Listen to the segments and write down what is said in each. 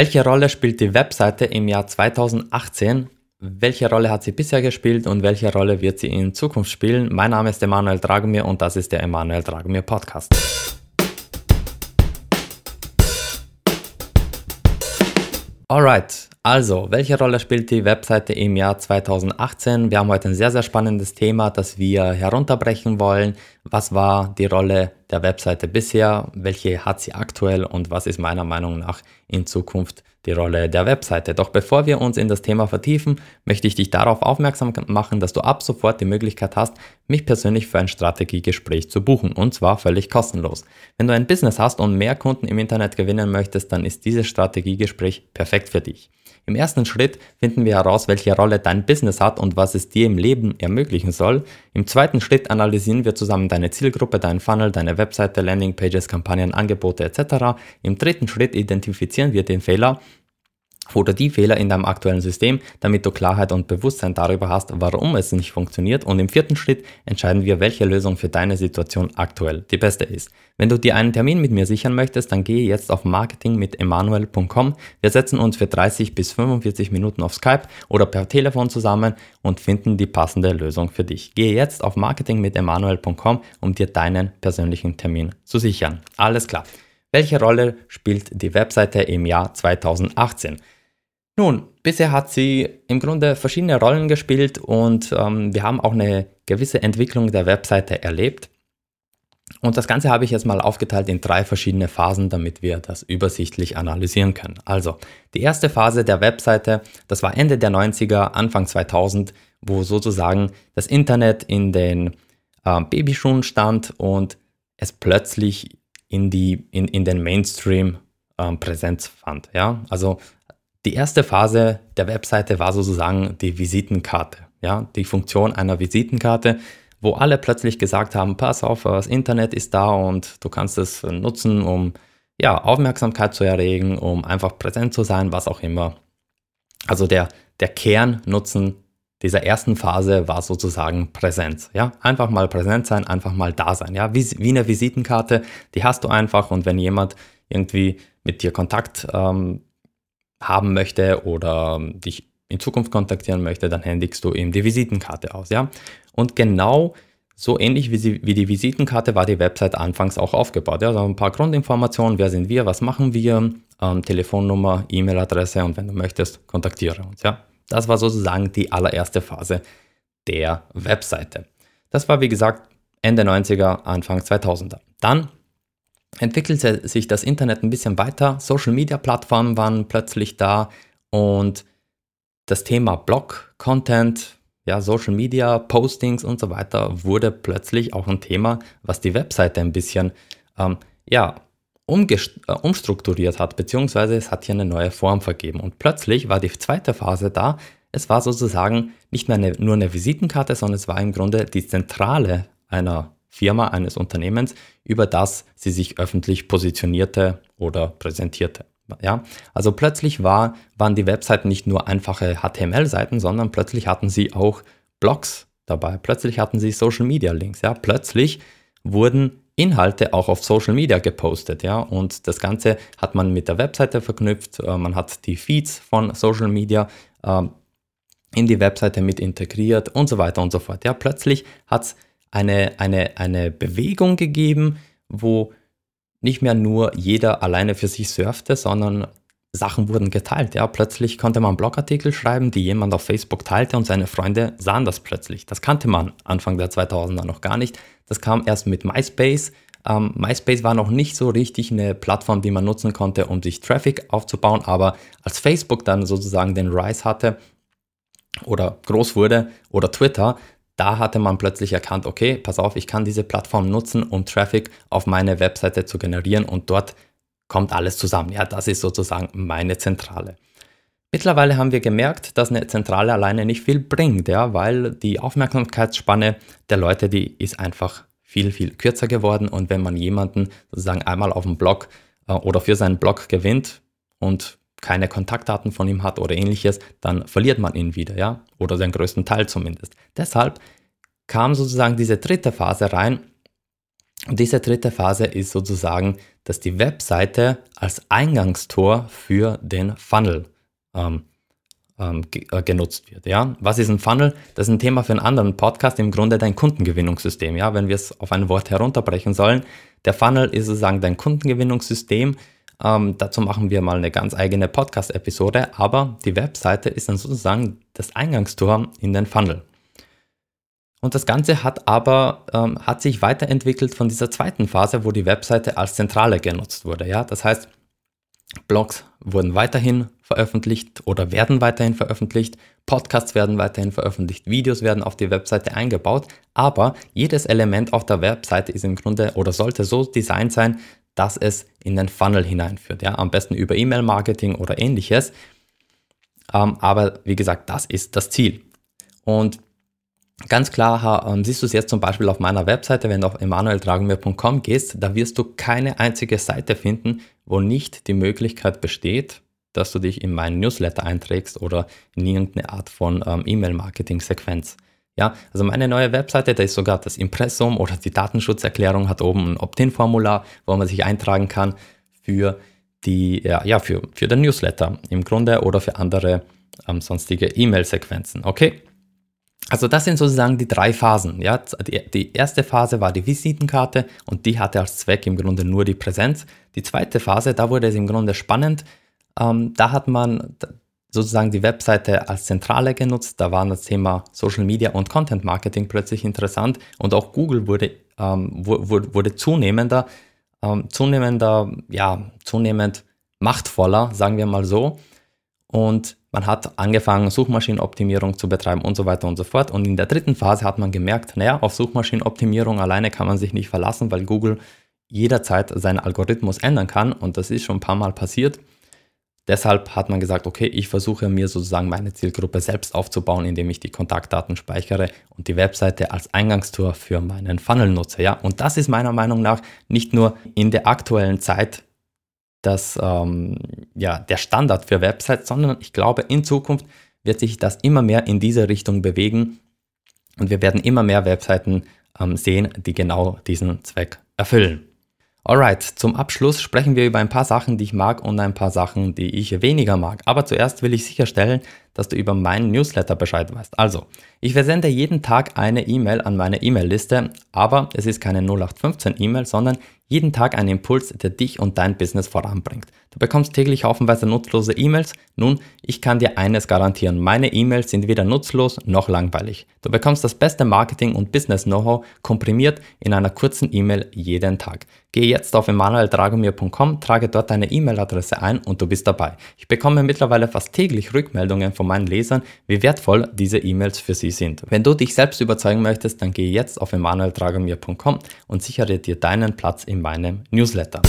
Welche Rolle spielt die Webseite im Jahr 2018? Welche Rolle hat sie bisher gespielt und welche Rolle wird sie in Zukunft spielen? Mein Name ist Emanuel Dragomir und das ist der Emanuel Dragomir Podcast. Alright, also, welche Rolle spielt die Webseite im Jahr 2018? Wir haben heute ein sehr, sehr spannendes Thema, das wir herunterbrechen wollen. Was war die Rolle der Webseite bisher? Welche hat sie aktuell? Und was ist meiner Meinung nach in Zukunft die Rolle der Webseite? Doch bevor wir uns in das Thema vertiefen, möchte ich dich darauf aufmerksam machen, dass du ab sofort die Möglichkeit hast, mich persönlich für ein Strategiegespräch zu buchen. Und zwar völlig kostenlos. Wenn du ein Business hast und mehr Kunden im Internet gewinnen möchtest, dann ist dieses Strategiegespräch perfekt für dich. Im ersten Schritt finden wir heraus, welche Rolle dein Business hat und was es dir im Leben ermöglichen soll. Im zweiten Schritt analysieren wir zusammen deine Zielgruppe, deinen Funnel, deine Webseite, Landingpages, Kampagnen, Angebote etc. Im dritten Schritt identifizieren wir den Fehler oder die Fehler in deinem aktuellen System, damit du Klarheit und Bewusstsein darüber hast, warum es nicht funktioniert. Und im vierten Schritt entscheiden wir, welche Lösung für deine Situation aktuell die beste ist. Wenn du dir einen Termin mit mir sichern möchtest, dann gehe jetzt auf marketingmitemanuel.com. Wir setzen uns für 30 bis 45 Minuten auf Skype oder per Telefon zusammen und finden die passende Lösung für dich. Gehe jetzt auf marketingmitemanuel.com, um dir deinen persönlichen Termin zu sichern. Alles klar. Welche Rolle spielt die Webseite im Jahr 2018? Nun, bisher hat sie im Grunde verschiedene Rollen gespielt und ähm, wir haben auch eine gewisse Entwicklung der Webseite erlebt. Und das Ganze habe ich jetzt mal aufgeteilt in drei verschiedene Phasen, damit wir das übersichtlich analysieren können. Also, die erste Phase der Webseite, das war Ende der 90er, Anfang 2000, wo sozusagen das Internet in den äh, Babyschuhen stand und es plötzlich in, die, in, in den Mainstream ähm, Präsenz fand. Ja? Also die erste Phase der Webseite war sozusagen die Visitenkarte, ja, die Funktion einer Visitenkarte, wo alle plötzlich gesagt haben, pass auf, das Internet ist da und du kannst es nutzen, um ja, Aufmerksamkeit zu erregen, um einfach präsent zu sein, was auch immer. Also der, der Kernnutzen dieser ersten Phase war sozusagen Präsenz. Ja, einfach mal präsent sein, einfach mal da sein. Ja, wie, wie eine Visitenkarte, die hast du einfach und wenn jemand irgendwie mit dir Kontakt ähm, haben möchte oder dich in Zukunft kontaktieren möchte, dann händigst du ihm die Visitenkarte aus. Ja? Und genau so ähnlich wie, sie, wie die Visitenkarte war die Website anfangs auch aufgebaut. Ja? Also ein paar Grundinformationen, wer sind wir, was machen wir, ähm, Telefonnummer, E-Mail-Adresse und wenn du möchtest, kontaktiere uns. Ja? Das war sozusagen die allererste Phase der Webseite. Das war wie gesagt Ende 90er, Anfang 2000er. Dann entwickelte sich das Internet ein bisschen weiter. Social-Media-Plattformen waren plötzlich da und das Thema Blog-Content, ja, Social Media, Postings und so weiter wurde plötzlich auch ein Thema, was die Webseite ein bisschen ähm, ja, äh, umstrukturiert hat, beziehungsweise es hat hier eine neue Form vergeben. Und plötzlich war die zweite Phase da. Es war sozusagen nicht mehr eine, nur eine Visitenkarte, sondern es war im Grunde die Zentrale einer Firma, eines Unternehmens, über das sie sich öffentlich positionierte oder präsentierte. Ja, also plötzlich war, waren die Webseiten nicht nur einfache HTML-Seiten, sondern plötzlich hatten sie auch Blogs dabei. Plötzlich hatten sie Social Media Links. Ja, plötzlich wurden Inhalte auch auf Social Media gepostet. Ja, und das Ganze hat man mit der Webseite verknüpft. Äh, man hat die Feeds von Social Media äh, in die Webseite mit integriert und so weiter und so fort. Ja, plötzlich hat es eine, eine, eine Bewegung gegeben, wo nicht mehr nur jeder alleine für sich surfte, sondern Sachen wurden geteilt. Ja, plötzlich konnte man Blogartikel schreiben, die jemand auf Facebook teilte und seine Freunde sahen das plötzlich. Das kannte man Anfang der 2000er noch gar nicht. Das kam erst mit MySpace. Ähm, MySpace war noch nicht so richtig eine Plattform, die man nutzen konnte, um sich Traffic aufzubauen, aber als Facebook dann sozusagen den Rise hatte oder groß wurde oder Twitter, da hatte man plötzlich erkannt, okay, pass auf, ich kann diese Plattform nutzen, um Traffic auf meine Webseite zu generieren und dort kommt alles zusammen. Ja, das ist sozusagen meine Zentrale. Mittlerweile haben wir gemerkt, dass eine Zentrale alleine nicht viel bringt, ja, weil die Aufmerksamkeitsspanne der Leute, die ist einfach viel, viel kürzer geworden und wenn man jemanden sozusagen einmal auf dem Blog äh, oder für seinen Blog gewinnt und keine Kontaktdaten von ihm hat oder ähnliches, dann verliert man ihn wieder, ja, oder den größten Teil zumindest. Deshalb kam sozusagen diese dritte Phase rein. Und diese dritte Phase ist sozusagen dass die Webseite als Eingangstor für den Funnel ähm, ähm, äh, genutzt wird. Ja? Was ist ein Funnel? Das ist ein Thema für einen anderen Podcast, im Grunde dein Kundengewinnungssystem. Ja? Wenn wir es auf ein Wort herunterbrechen sollen, der Funnel ist sozusagen dein Kundengewinnungssystem. Ähm, dazu machen wir mal eine ganz eigene Podcast-Episode, aber die Webseite ist dann sozusagen das Eingangstor in den Funnel. Und das Ganze hat aber ähm, hat sich weiterentwickelt von dieser zweiten Phase, wo die Webseite als Zentrale genutzt wurde. Ja? Das heißt, Blogs wurden weiterhin veröffentlicht oder werden weiterhin veröffentlicht, Podcasts werden weiterhin veröffentlicht, Videos werden auf die Webseite eingebaut, aber jedes Element auf der Webseite ist im Grunde oder sollte so designt sein, dass es in den Funnel hineinführt. Ja? Am besten über E-Mail-Marketing oder ähnliches. Ähm, aber wie gesagt, das ist das Ziel. Und Ganz klar ähm, siehst du es jetzt zum Beispiel auf meiner Webseite, wenn du auf emanueltragenmir.com gehst, da wirst du keine einzige Seite finden, wo nicht die Möglichkeit besteht, dass du dich in meinen Newsletter einträgst oder in irgendeine Art von ähm, E-Mail-Marketing-Sequenz. Ja, also meine neue Webseite, da ist sogar das Impressum oder die Datenschutzerklärung hat oben ein Opt-in-Formular, wo man sich eintragen kann für die, ja, ja für, für den Newsletter im Grunde oder für andere ähm, sonstige E-Mail-Sequenzen. Okay? Also das sind sozusagen die drei Phasen. Ja? Die, die, erste Phase war die Visitenkarte und die hatte als Zweck im Grunde nur die Präsenz. Die zweite Phase, da wurde es im Grunde spannend. Ähm, da hat man sozusagen die Webseite als Zentrale genutzt. Da war das Thema Social Media und Content Marketing plötzlich interessant und auch Google wurde, ähm, wurde, wurde zunehmender, ähm, zunehmender, ja, zunehmend machtvoller, sagen wir mal so. Und man hat angefangen, Suchmaschinenoptimierung zu betreiben und so weiter und so fort. Und in der dritten Phase hat man gemerkt, naja, auf Suchmaschinenoptimierung alleine kann man sich nicht verlassen, weil Google jederzeit seinen Algorithmus ändern kann. Und das ist schon ein paar Mal passiert. Deshalb hat man gesagt, okay, ich versuche mir sozusagen meine Zielgruppe selbst aufzubauen, indem ich die Kontaktdaten speichere und die Webseite als Eingangstor für meinen Funnel nutze. Ja? Und das ist meiner Meinung nach nicht nur in der aktuellen Zeit das, ähm, ja, der Standard für Websites, sondern ich glaube, in Zukunft wird sich das immer mehr in diese Richtung bewegen und wir werden immer mehr Webseiten ähm, sehen, die genau diesen Zweck erfüllen. Alright, zum Abschluss sprechen wir über ein paar Sachen, die ich mag und ein paar Sachen, die ich weniger mag. Aber zuerst will ich sicherstellen, dass du über meinen Newsletter Bescheid weißt. Also, ich versende jeden Tag eine E-Mail an meine E-Mail-Liste, aber es ist keine 0815 E-Mail, sondern jeden Tag ein Impuls, der dich und dein Business voranbringt. Du bekommst täglich haufenweise nutzlose E-Mails. Nun, ich kann dir eines garantieren. Meine E-Mails sind weder nutzlos noch langweilig. Du bekommst das beste Marketing und Business Know-how komprimiert in einer kurzen E-Mail jeden Tag. Gehe jetzt auf emanueldragomir.com, trage dort deine E-Mail-Adresse ein und du bist dabei. Ich bekomme mittlerweile fast täglich Rückmeldungen von meinen Lesern, wie wertvoll diese E-Mails für sie sind. Wenn du dich selbst überzeugen möchtest, dann gehe jetzt auf emanueldragomir.com und sichere dir deinen Platz im meinem Newsletter.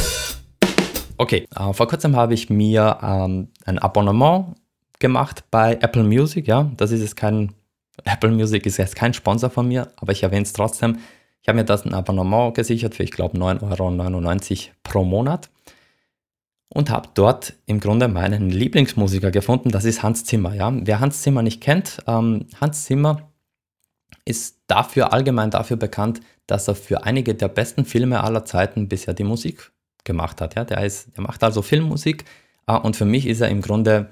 Okay, äh, vor kurzem habe ich mir ähm, ein Abonnement gemacht bei Apple Music. Ja, das ist jetzt kein Apple Music ist jetzt kein Sponsor von mir, aber ich erwähne es trotzdem. Ich habe mir das ein Abonnement gesichert für, ich glaube, 9,99 Euro pro Monat und habe dort im Grunde meinen Lieblingsmusiker gefunden. Das ist Hans Zimmer. Ja? Wer Hans Zimmer nicht kennt, ähm, Hans Zimmer ist dafür allgemein dafür bekannt, dass er für einige der besten Filme aller Zeiten bisher die Musik gemacht hat. Ja? Der, ist, der macht also Filmmusik äh, und für mich ist er im Grunde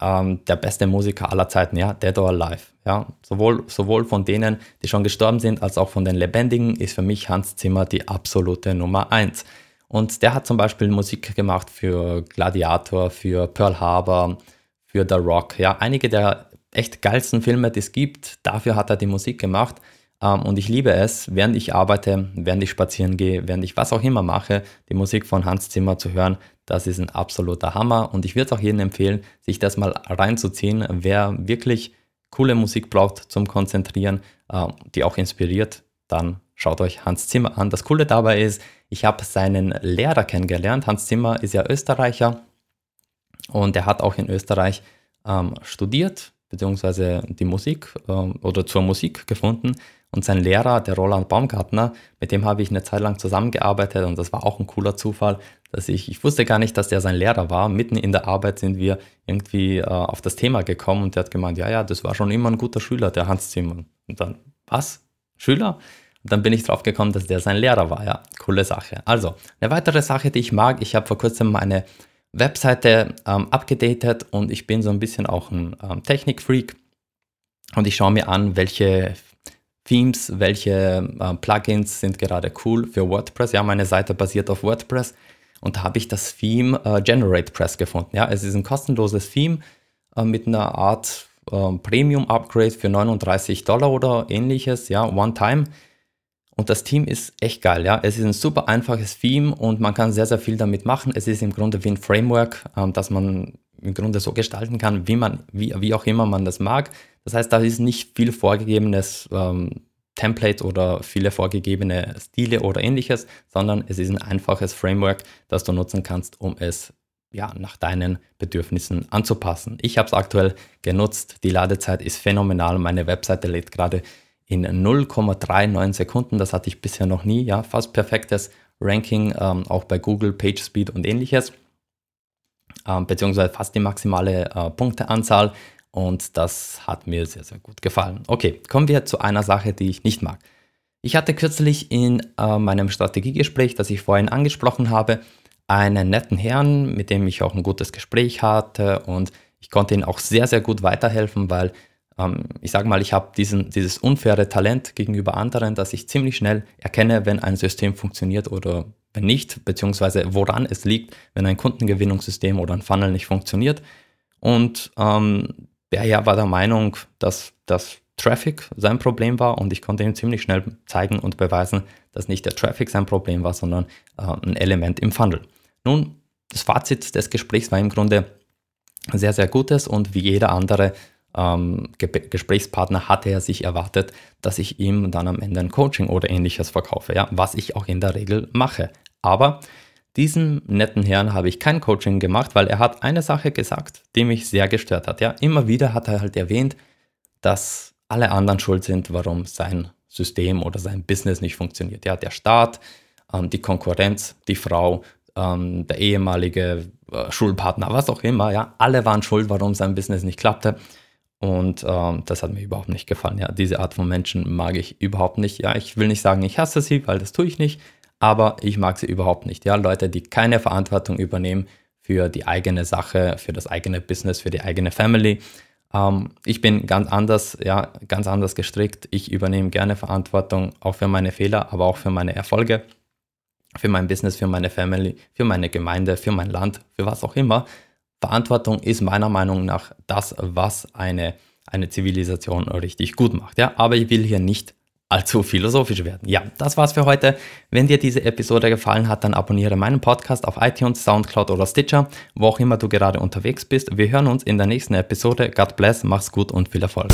ähm, der beste Musiker aller Zeiten, ja, Dead or Alive. Ja? Sowohl, sowohl von denen, die schon gestorben sind, als auch von den Lebendigen ist für mich Hans Zimmer die absolute Nummer eins. Und der hat zum Beispiel Musik gemacht für Gladiator, für Pearl Harbor, für The Rock. Ja, einige der echt geilsten Filme, die es gibt, dafür hat er die Musik gemacht. Ähm, und ich liebe es, während ich arbeite, während ich spazieren gehe, während ich was auch immer mache, die Musik von Hans Zimmer zu hören. Das ist ein absoluter Hammer. Und ich würde es auch jedem empfehlen, sich das mal reinzuziehen. Wer wirklich coole Musik braucht zum Konzentrieren, äh, die auch inspiriert, dann schaut euch Hans Zimmer an. Das Coole dabei ist, ich habe seinen Lehrer kennengelernt. Hans Zimmer ist ja Österreicher und er hat auch in Österreich ähm, studiert, beziehungsweise die Musik äh, oder zur Musik gefunden. Und sein Lehrer, der Roland Baumgartner, mit dem habe ich eine Zeit lang zusammengearbeitet und das war auch ein cooler Zufall, dass ich, ich wusste gar nicht, dass der sein Lehrer war. Mitten in der Arbeit sind wir irgendwie äh, auf das Thema gekommen und der hat gemeint, ja, ja, das war schon immer ein guter Schüler, der Hans Zimmer. Und dann, was? Schüler? Und dann bin ich drauf gekommen, dass der sein Lehrer war. Ja, coole Sache. Also, eine weitere Sache, die ich mag, ich habe vor kurzem meine Webseite ähm, abgedatet und ich bin so ein bisschen auch ein ähm, Technikfreak und ich schaue mir an, welche Themes, welche äh, Plugins sind gerade cool für WordPress. Ja, meine Seite basiert auf WordPress und da habe ich das Theme äh, GeneratePress gefunden. Ja, es ist ein kostenloses Theme äh, mit einer Art äh, Premium-Upgrade für 39 Dollar oder ähnliches, ja, One-Time. Und das Team ist echt geil, ja. Es ist ein super einfaches Theme und man kann sehr, sehr viel damit machen. Es ist im Grunde wie ein Framework, ähm, das man im Grunde so gestalten kann, wie man, wie, wie auch immer man das mag. Das heißt, da ist nicht viel vorgegebenes ähm, Template oder viele vorgegebene Stile oder ähnliches, sondern es ist ein einfaches Framework, das du nutzen kannst, um es ja, nach deinen Bedürfnissen anzupassen. Ich habe es aktuell genutzt. Die Ladezeit ist phänomenal. Meine Webseite lädt gerade in 0,39 Sekunden. Das hatte ich bisher noch nie. Ja, fast perfektes Ranking, ähm, auch bei Google, PageSpeed und ähnliches. Ähm, beziehungsweise fast die maximale äh, Punkteanzahl. Und das hat mir sehr, sehr gut gefallen. Okay, kommen wir zu einer Sache, die ich nicht mag. Ich hatte kürzlich in äh, meinem Strategiegespräch, das ich vorhin angesprochen habe, einen netten Herrn, mit dem ich auch ein gutes Gespräch hatte und ich konnte ihm auch sehr, sehr gut weiterhelfen, weil ähm, ich sage mal, ich habe dieses unfaire Talent gegenüber anderen, dass ich ziemlich schnell erkenne, wenn ein System funktioniert oder wenn nicht, beziehungsweise woran es liegt, wenn ein Kundengewinnungssystem oder ein Funnel nicht funktioniert. Und ähm, der ja war der Meinung, dass das Traffic sein Problem war und ich konnte ihm ziemlich schnell zeigen und beweisen, dass nicht der Traffic sein Problem war, sondern äh, ein Element im Funnel. Nun, das Fazit des Gesprächs war im Grunde sehr, sehr gutes und wie jeder andere ähm, Gesprächspartner hatte er sich erwartet, dass ich ihm dann am Ende ein Coaching oder ähnliches verkaufe, ja, was ich auch in der Regel mache. Aber diesem netten Herrn habe ich kein Coaching gemacht, weil er hat eine Sache gesagt, die mich sehr gestört hat. Ja, immer wieder hat er halt erwähnt, dass alle anderen schuld sind, warum sein System oder sein Business nicht funktioniert. Ja, der Staat, ähm, die Konkurrenz, die Frau, ähm, der ehemalige äh, Schulpartner, was auch immer. Ja, alle waren schuld, warum sein Business nicht klappte. Und ähm, das hat mir überhaupt nicht gefallen. Ja, diese Art von Menschen mag ich überhaupt nicht. Ja, ich will nicht sagen, ich hasse sie, weil das tue ich nicht aber ich mag sie überhaupt nicht. Ja, Leute, die keine Verantwortung übernehmen für die eigene Sache, für das eigene Business, für die eigene Family. Ähm, ich bin ganz anders, ja, ganz anders gestrickt. Ich übernehme gerne Verantwortung auch für meine Fehler, aber auch für meine Erfolge, für mein Business, für meine Family, für meine Gemeinde, für mein Land, für was auch immer. Verantwortung ist meiner Meinung nach das, was eine, eine Zivilisation richtig gut macht. Ja, aber ich will hier nicht allzu philosophisch werden. Ja, das war's für heute. Wenn dir diese Episode gefallen hat, dann abonniere meinen Podcast auf iTunes, Soundcloud oder Stitcher, wo auch immer du gerade unterwegs bist. Wir hören uns in der nächsten Episode. God bless, mach's gut und viel Erfolg.